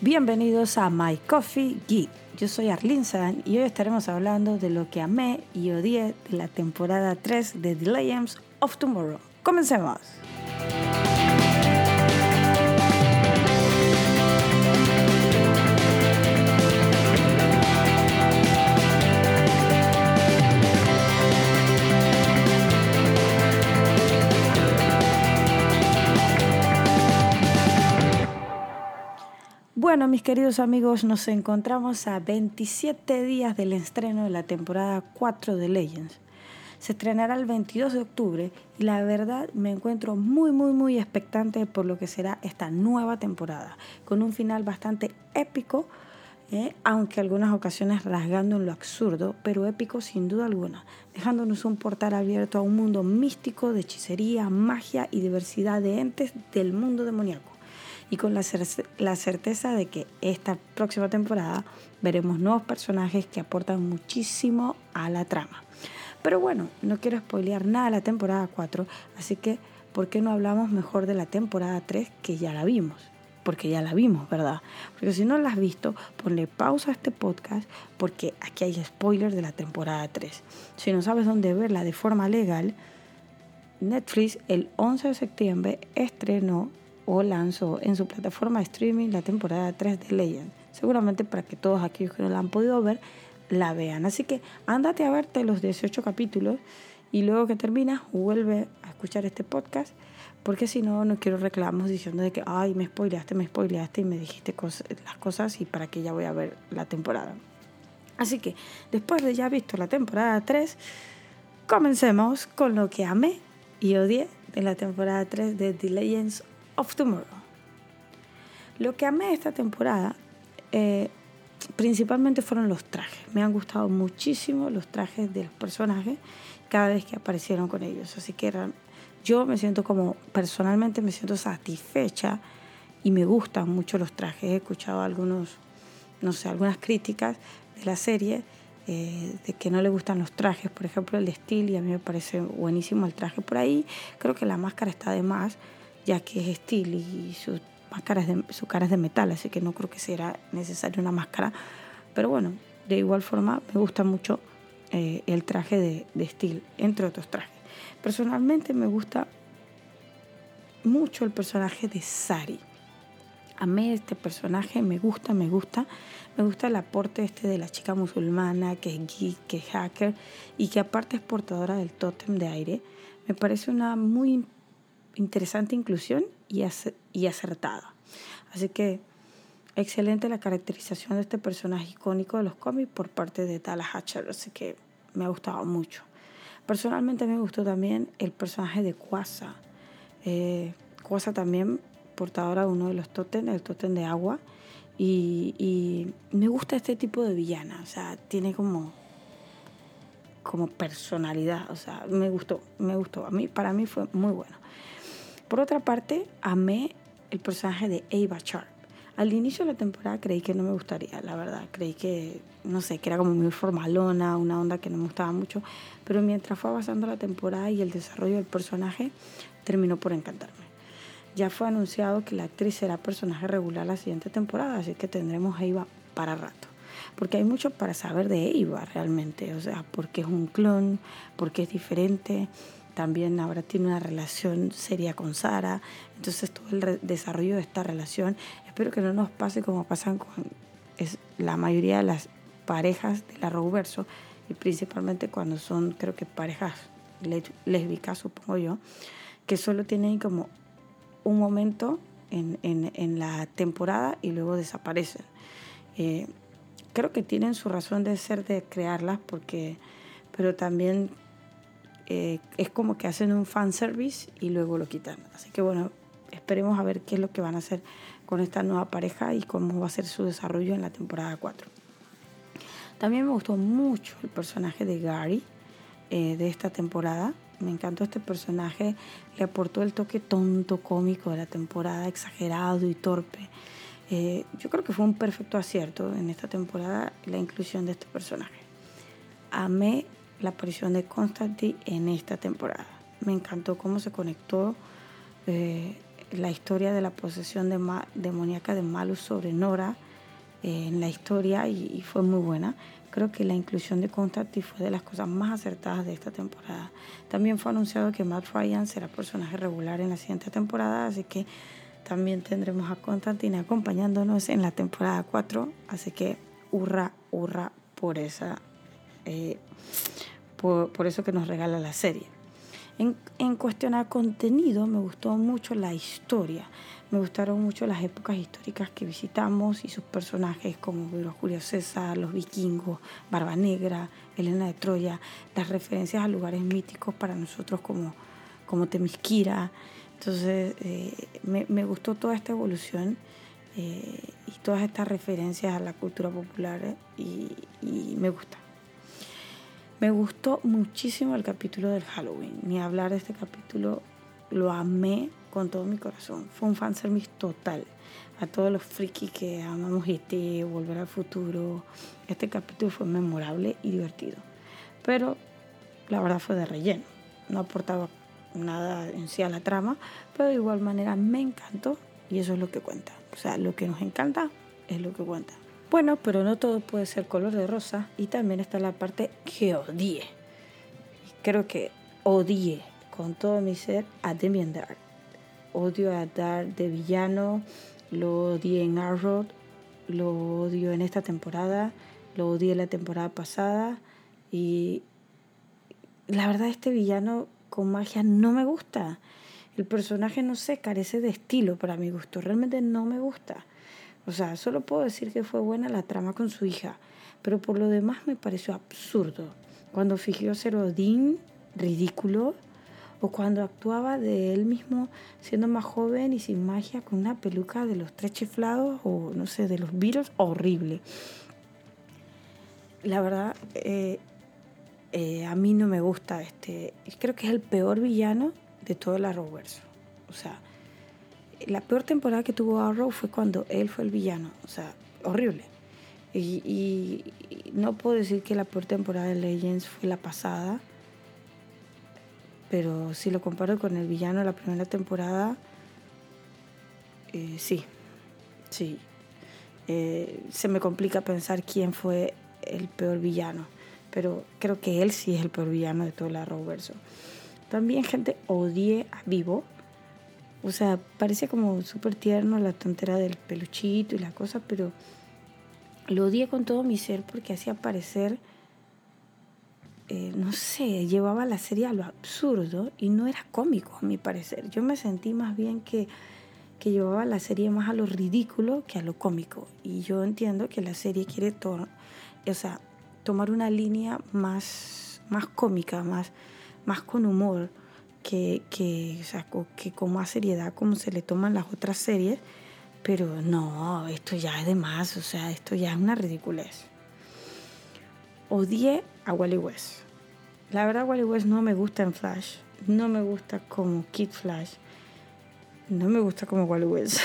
Bienvenidos a My Coffee Geek. Yo soy Arlene San y hoy estaremos hablando de lo que amé y odié de la temporada 3 de The Legends of Tomorrow. Comencemos. Bueno, mis queridos amigos, nos encontramos a 27 días del estreno de la temporada 4 de Legends. Se estrenará el 22 de octubre y la verdad me encuentro muy, muy, muy expectante por lo que será esta nueva temporada, con un final bastante épico, eh, aunque algunas ocasiones rasgando en lo absurdo, pero épico sin duda alguna, dejándonos un portal abierto a un mundo místico de hechicería, magia y diversidad de entes del mundo demoníaco y con la, la certeza de que esta próxima temporada veremos nuevos personajes que aportan muchísimo a la trama. Pero bueno, no quiero spoilear nada de la temporada 4, así que ¿por qué no hablamos mejor de la temporada 3 que ya la vimos? Porque ya la vimos, ¿verdad? Porque si no la has visto, ponle pausa a este podcast porque aquí hay spoilers de la temporada 3. Si no sabes dónde verla de forma legal, Netflix el 11 de septiembre estrenó o lanzó en su plataforma de streaming la temporada 3 de Legend. Seguramente para que todos aquellos que no la han podido ver la vean. Así que ándate a verte los 18 capítulos y luego que terminas vuelve a escuchar este podcast porque si no, no quiero reclamos diciendo de que, ay, me spoileaste, me spoileaste y me dijiste las cosas y para que ya voy a ver la temporada. Así que después de ya visto la temporada 3, comencemos con lo que amé y odié de la temporada 3 de The Legends of Tomorrow. Lo que amé esta temporada eh, principalmente fueron los trajes. Me han gustado muchísimo los trajes de los personajes cada vez que aparecieron con ellos. Así que yo me siento como, personalmente me siento satisfecha y me gustan mucho los trajes. He escuchado algunos, no sé, algunas críticas de la serie eh, de que no le gustan los trajes. Por ejemplo, el de y a mí me parece buenísimo el traje por ahí. Creo que la máscara está de más ya que es Steel y su máscara es de, su cara es de metal, así que no creo que sea necesaria una máscara. Pero bueno, de igual forma me gusta mucho eh, el traje de, de Steel, entre otros trajes. Personalmente me gusta mucho el personaje de Sari. Amé este personaje, me gusta, me gusta. Me gusta el aporte este de la chica musulmana, que es geek, que es hacker y que aparte es portadora del tótem de aire. Me parece una muy interesante inclusión y, y acertada. Así que excelente la caracterización de este personaje icónico de los cómics por parte de Tala Hatcher, así que me ha gustado mucho. Personalmente me gustó también el personaje de Kwasa. Eh, también portadora de uno de los totems, el totem de agua. Y, y, me gusta este tipo de villana, o sea, tiene como, como personalidad, o sea, me gustó, me gustó. A mí, para mí fue muy bueno. Por otra parte, amé el personaje de Ava Sharp. Al inicio de la temporada creí que no me gustaría, la verdad. Creí que, no sé, que era como muy formalona, una onda que no me gustaba mucho. Pero mientras fue avanzando la temporada y el desarrollo del personaje, terminó por encantarme. Ya fue anunciado que la actriz será personaje regular la siguiente temporada, así que tendremos a Eva para rato. Porque hay mucho para saber de Eva realmente, o sea, porque es un clon, porque es diferente, también ahora tiene una relación seria con Sara, entonces todo el desarrollo de esta relación, espero que no nos pase como pasan con es, la mayoría de las parejas de la Roverso, y principalmente cuando son, creo que parejas lésbicas, supongo yo, que solo tienen como un momento en, en, en la temporada y luego desaparecen. Eh, creo que tienen su razón de ser de crearlas porque pero también eh, es como que hacen un fan service y luego lo quitan. Así que bueno, esperemos a ver qué es lo que van a hacer con esta nueva pareja y cómo va a ser su desarrollo en la temporada 4. También me gustó mucho el personaje de Gary eh, de esta temporada. Me encantó este personaje, le aportó el toque tonto, cómico de la temporada, exagerado y torpe. Eh, yo creo que fue un perfecto acierto en esta temporada la inclusión de este personaje. Amé la aparición de Constantine en esta temporada. Me encantó cómo se conectó eh, la historia de la posesión de demoníaca de Malus sobre Nora eh, en la historia y, fue muy buena. Creo que la inclusión de Constantine fue de las cosas más acertadas de esta temporada. También fue anunciado que Matt Ryan será personaje regular en la siguiente temporada, así que también tendremos a Constantine acompañándonos en la temporada 4, así que hurra, hurra por esa, eh, por eso que nos regala la serie. En, en cuestión a contenido, me gustó mucho la historia. Me gustaron mucho las épocas históricas que visitamos y sus personajes como Julio César, los vikingos, Barba Negra, Elena de Troya, las referencias a lugares míticos para nosotros como, como Temisquira. Entonces, eh, me, me, gustó toda esta evolución eh, y todas estas referencias a la cultura popular y, y me gusta. Me gustó muchísimo el capítulo del Halloween. Ni hablar de este capítulo, lo amé con todo mi corazón. Fue un fanservice total. A todos los frikis que amamos este, Volver al Futuro. Este capítulo fue memorable y divertido. Pero la verdad fue de relleno. No aportaba nada en sí a la trama, pero de igual manera me encantó y eso es lo que cuenta. O sea, lo que nos encanta es lo que cuenta. Bueno, pero no todo puede ser color de rosa y también está la parte que odié. Creo que odié con todo mi ser a Demian Dark. Odio a Dark de villano, lo odié en Arrow, lo odio en esta temporada, lo odié la temporada pasada y la verdad este villano con magia no me gusta. El personaje no sé, carece de estilo para mi gusto, realmente no me gusta. O sea, solo puedo decir que fue buena la trama con su hija, pero por lo demás me pareció absurdo. Cuando fingió ser Odín, ridículo, o cuando actuaba de él mismo siendo más joven y sin magia con una peluca de los tres chiflados o no sé, de los virus, horrible. La verdad, eh, eh, a mí no me gusta este. Creo que es el peor villano de todo el Arrowverse. O sea, la peor temporada que tuvo Arrow fue cuando él fue el villano, o sea, horrible. Y, no puedo decir que la peor temporada de Legends fue la pasada, pero si lo comparo con el villano de la primera temporada, eh, sí, sí. Eh, se me complica pensar quién fue el peor villano, pero creo que él sí es el peor villano de todo el Arrowverso. También, gente, odié a Vivo o sea, parece como súper tierno la tontera del peluchito y la cosa, pero lo odié con todo mi ser porque hacía parecer, eh, no sé, llevaba la serie a lo absurdo y no era cómico a mi parecer. Yo me sentí más bien que, que llevaba la serie más a lo ridículo que a lo cómico. Y yo entiendo que la serie quiere o sea, tomar una línea más, más cómica, más, más con humor que, que, o que con más seriedad como se le toman las otras series, pero no, esto ya es de más, o sea, esto ya es una ridiculez. Odié a Wally West. La verdad, Wally West no me gusta en Flash, no me gusta como Kid Flash, no me gusta como Wally West.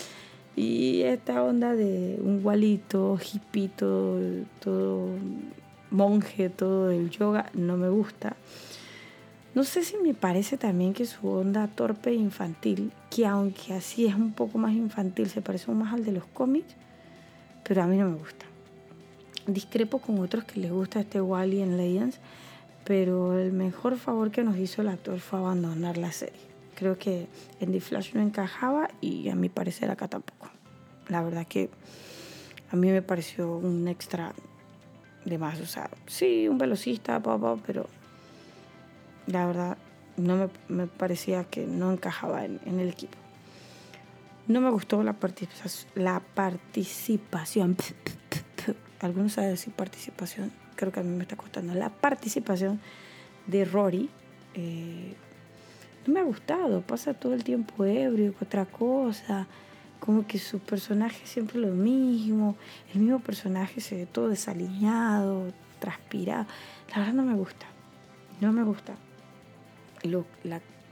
y esta onda de un Walito, hippito, todo monje, todo el yoga, no me gusta. No sé si me parece también que su onda torpe e infantil, que aunque así es un poco más infantil, se parece más al de los cómics, pero a mí no me gusta. Discrepo con otros que les gusta este Wally en Legends, pero el mejor favor que nos hizo el actor fue abandonar la serie. Creo que en The Flash no encajaba y a mi parecer acá tampoco. La verdad que a mí me pareció un extra de más. O sí, un velocista, papá, pero la verdad no me, parecía que no encajaba en, el equipo. No me gustó la, participación. La participación. Algunos saben decir participación. Creo que a mí me está costando. La participación de Rory. Eh, no me ha gustado. Pasa todo el tiempo ebrio, otra cosa. Como que su personaje siempre lo mismo. El mismo personaje se ve todo desaliñado, transpirado. La verdad no me gusta. No me gusta lo,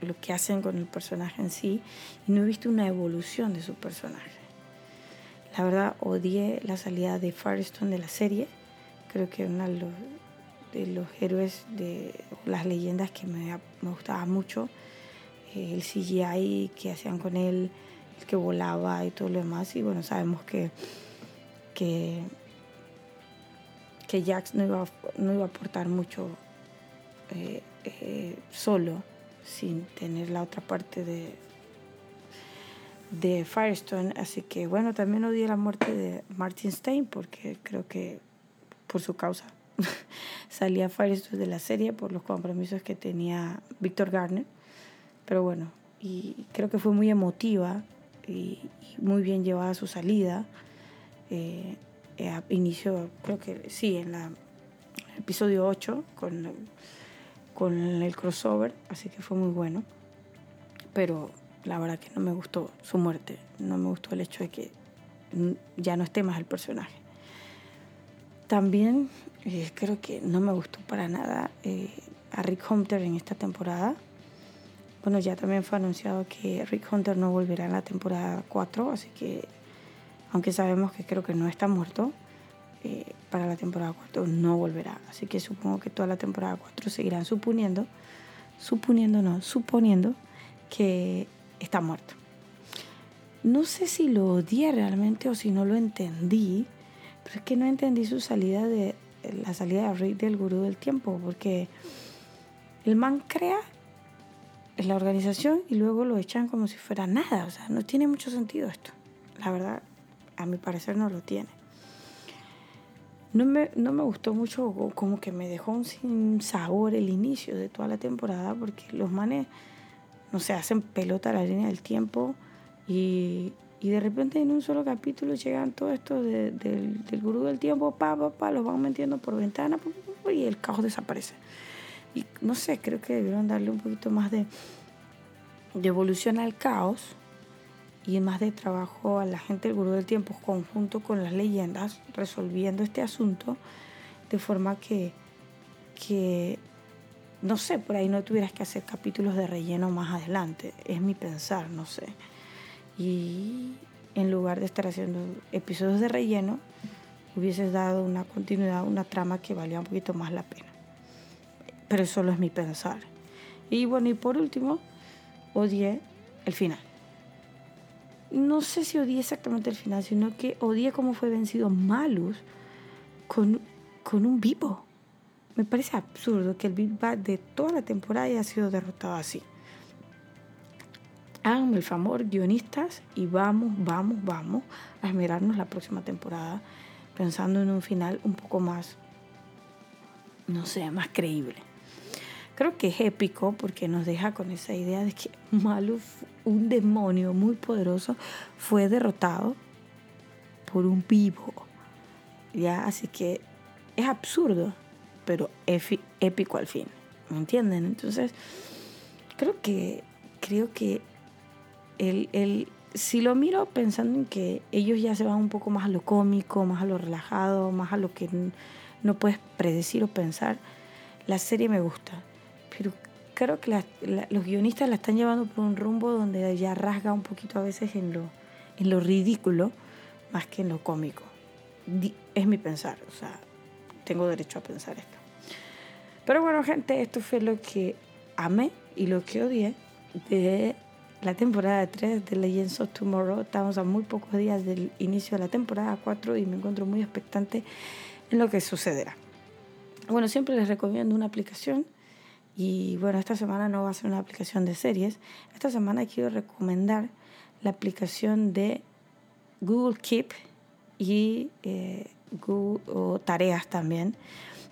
lo que hacen con el personaje en sí y no he visto una evolución de su personaje. La verdad odié la salida de Firestone de la serie. Creo que uno de los, de los héroes de las leyendas que me, me gustaba mucho. eh, el CGI que hacían con él, el que volaba y todo lo demás. Y bueno, sabemos que, que, que Jax no iba, no iba a aportar mucho eh, eh, solo, sin tener la otra parte de, de Firestone. Así que bueno, también odié la muerte de Martin Stein porque creo que por su causa salía Firestone de la serie por los compromisos que tenía Víctor Garner. Pero bueno, y creo que fue muy emotiva y, muy bien llevada su salida. Eh, eh inicio, creo que sí, en la episodio 8 con, con el crossover, así que fue muy bueno. Pero la verdad que no me gustó su muerte, no me gustó el hecho de que ya no esté más el personaje. También eh, creo que no me gustó para nada eh, a Rick Hunter en esta temporada. Bueno, ya también fue anunciado que Rick Hunter no volverá en la temporada 4, así que aunque sabemos que creo que no está muerto, eh, para la temporada 4 no volverá. Así que supongo que toda la temporada 4 seguirán suponiendo, suponiendo no, suponiendo que está muerto. No sé si lo odié realmente o si no lo entendí, pero es que no entendí su salida de la salida de Rick del gurú del tiempo, porque el man crea la organización y luego lo echan como si fuera nada. O sea, no tiene mucho sentido esto. La verdad, a mi parecer no lo tiene. No me, no me gustó mucho, como que me dejó sin sabor el inicio de toda la temporada, porque los manes no se hacen pelota a la línea del tiempo y, y de repente en un solo capítulo llegan todo esto del, del gurú del tiempo, pa, pa, pa, los van metiendo por ventana y el caos desaparece. Y no sé, creo que debieron darle un poquito más de, de evolución al caos y más de trabajo a la gente del gurú del tiempo conjunto con las leyendas resolviendo este asunto de forma que, que no sé, por ahí no tuvieras que hacer capítulos de relleno más adelante. Es mi pensar, no sé. Y en lugar de estar haciendo episodios de relleno, hubieses dado una continuidad, una trama que valía un poquito más la pena. Pero eso solo es mi pensar. Y bueno, y por último, odié el final. No sé si odié exactamente el final, sino que odié cómo fue vencido Malus con, con un vivo. Me parece absurdo que el Big Bang de toda la temporada haya sido derrotado así. Háganme el favor, guionistas, y vamos, vamos, vamos a esmerarnos la próxima temporada pensando en un final un poco más, no sé, más creíble. Creo que es épico porque nos deja con esa idea de que Maluf, un demonio muy poderoso, fue derrotado por un vivo. ¿Ya? Así que es absurdo pero épico al fin. ¿Me entienden? Entonces, creo que, creo que el, el, si lo miro pensando en que ellos ya se van un poco más a lo cómico, más a lo relajado, más a lo que no puedes predecir o pensar, la serie me gusta. Pero creo que los guionistas la están llevando por un rumbo donde ya rasga un poquito a veces en lo, en lo ridículo más que en lo cómico. Es mi pensar, o sea, tengo derecho a pensar esto. Pero bueno, gente, esto fue lo que amé y lo que odié de la temporada 3 de Legends of Tomorrow. Estamos a muy pocos días del inicio de la temporada 4 y me encuentro muy expectante en lo que sucederá. Bueno, siempre les recomiendo una aplicación y bueno, esta semana no va a ser una aplicación de series. Esta semana quiero recomendar la aplicación de Google Keep y eh, Google Tareas también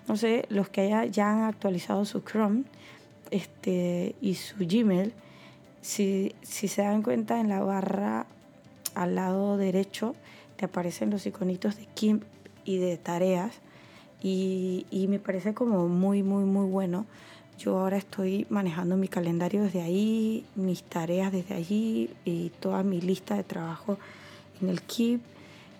no sé, los que ya han actualizado su Chrome este, y su Gmail, si, si se dan cuenta en la barra al lado derecho te aparecen los iconitos de Kim y de tareas y, y me parece como muy, muy, muy bueno. Yo ahora estoy manejando mi calendario desde ahí, mis tareas desde allí y toda mi lista de trabajo en el Keep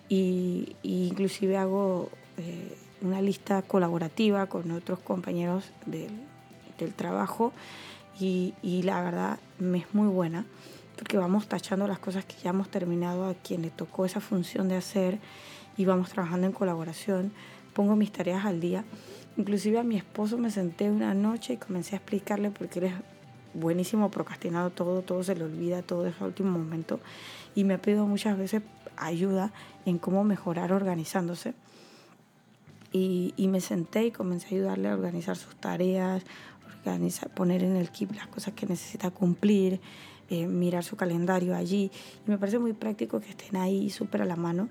y, inclusive hago eh, una lista colaborativa con otros compañeros del, del trabajo y, y, la verdad me es muy buena porque vamos tachando las cosas que ya hemos terminado a quien le tocó esa función de hacer y vamos trabajando en colaboración. Pongo mis tareas al día. Inclusive a mi esposo me senté una noche y comencé a explicarle porque él es buenísimo procrastinado todo, todo se le olvida, todo es al último momento. Y me ha pedido muchas veces ayuda en cómo mejorar organizándose. Y, y, me senté y comencé a ayudarle a organizar sus tareas, organizar, poner en el kit las cosas que necesita cumplir, eh, mirar su calendario allí. Y me parece muy práctico que estén ahí súper a la mano.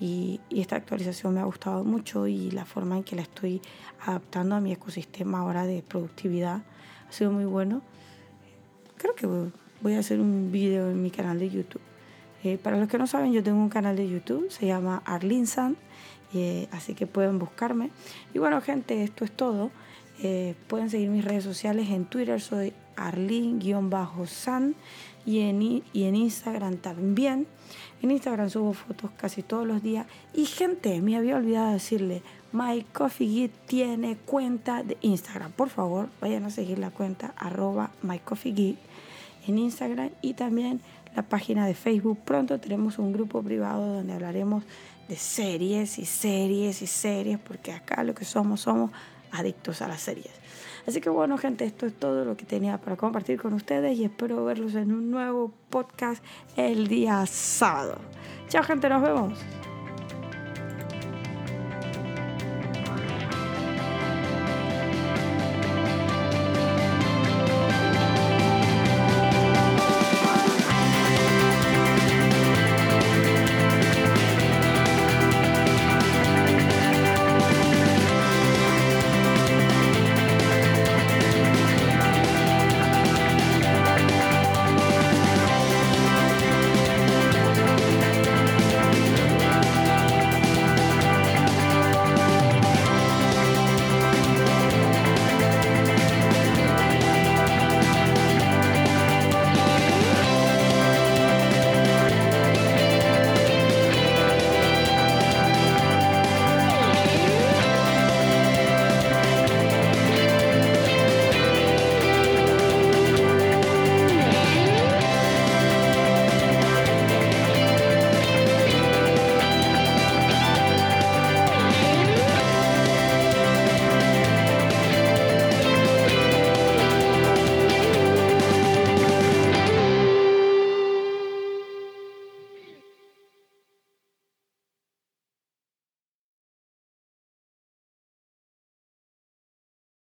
Y, y, esta actualización me ha gustado mucho y la forma en que la estoy adaptando a mi ecosistema ahora de productividad ha sido muy bueno. Creo que voy a hacer un video en mi canal de YouTube. Eh, para los que no saben, yo tengo un canal de YouTube, se llama Arlene San, eh, así que pueden buscarme. Y bueno, gente, esto es todo. Eh, pueden seguir mis redes sociales en Twitter, soy Arlene-San y en, y en Instagram también. En Instagram subo fotos casi todos los días. Y gente, me había olvidado decirle, My Coffee tiene cuenta de Instagram. Por favor, vayan a seguir la cuenta arroba My en Instagram y también la página de Facebook. Pronto tenemos un grupo privado donde hablaremos de series y series y series, porque acá lo que somos somos adictos a las series. Así que bueno, gente, esto es todo lo que tenía para compartir con ustedes y espero verlos en un nuevo podcast el día sábado. Chao, gente, nos vemos.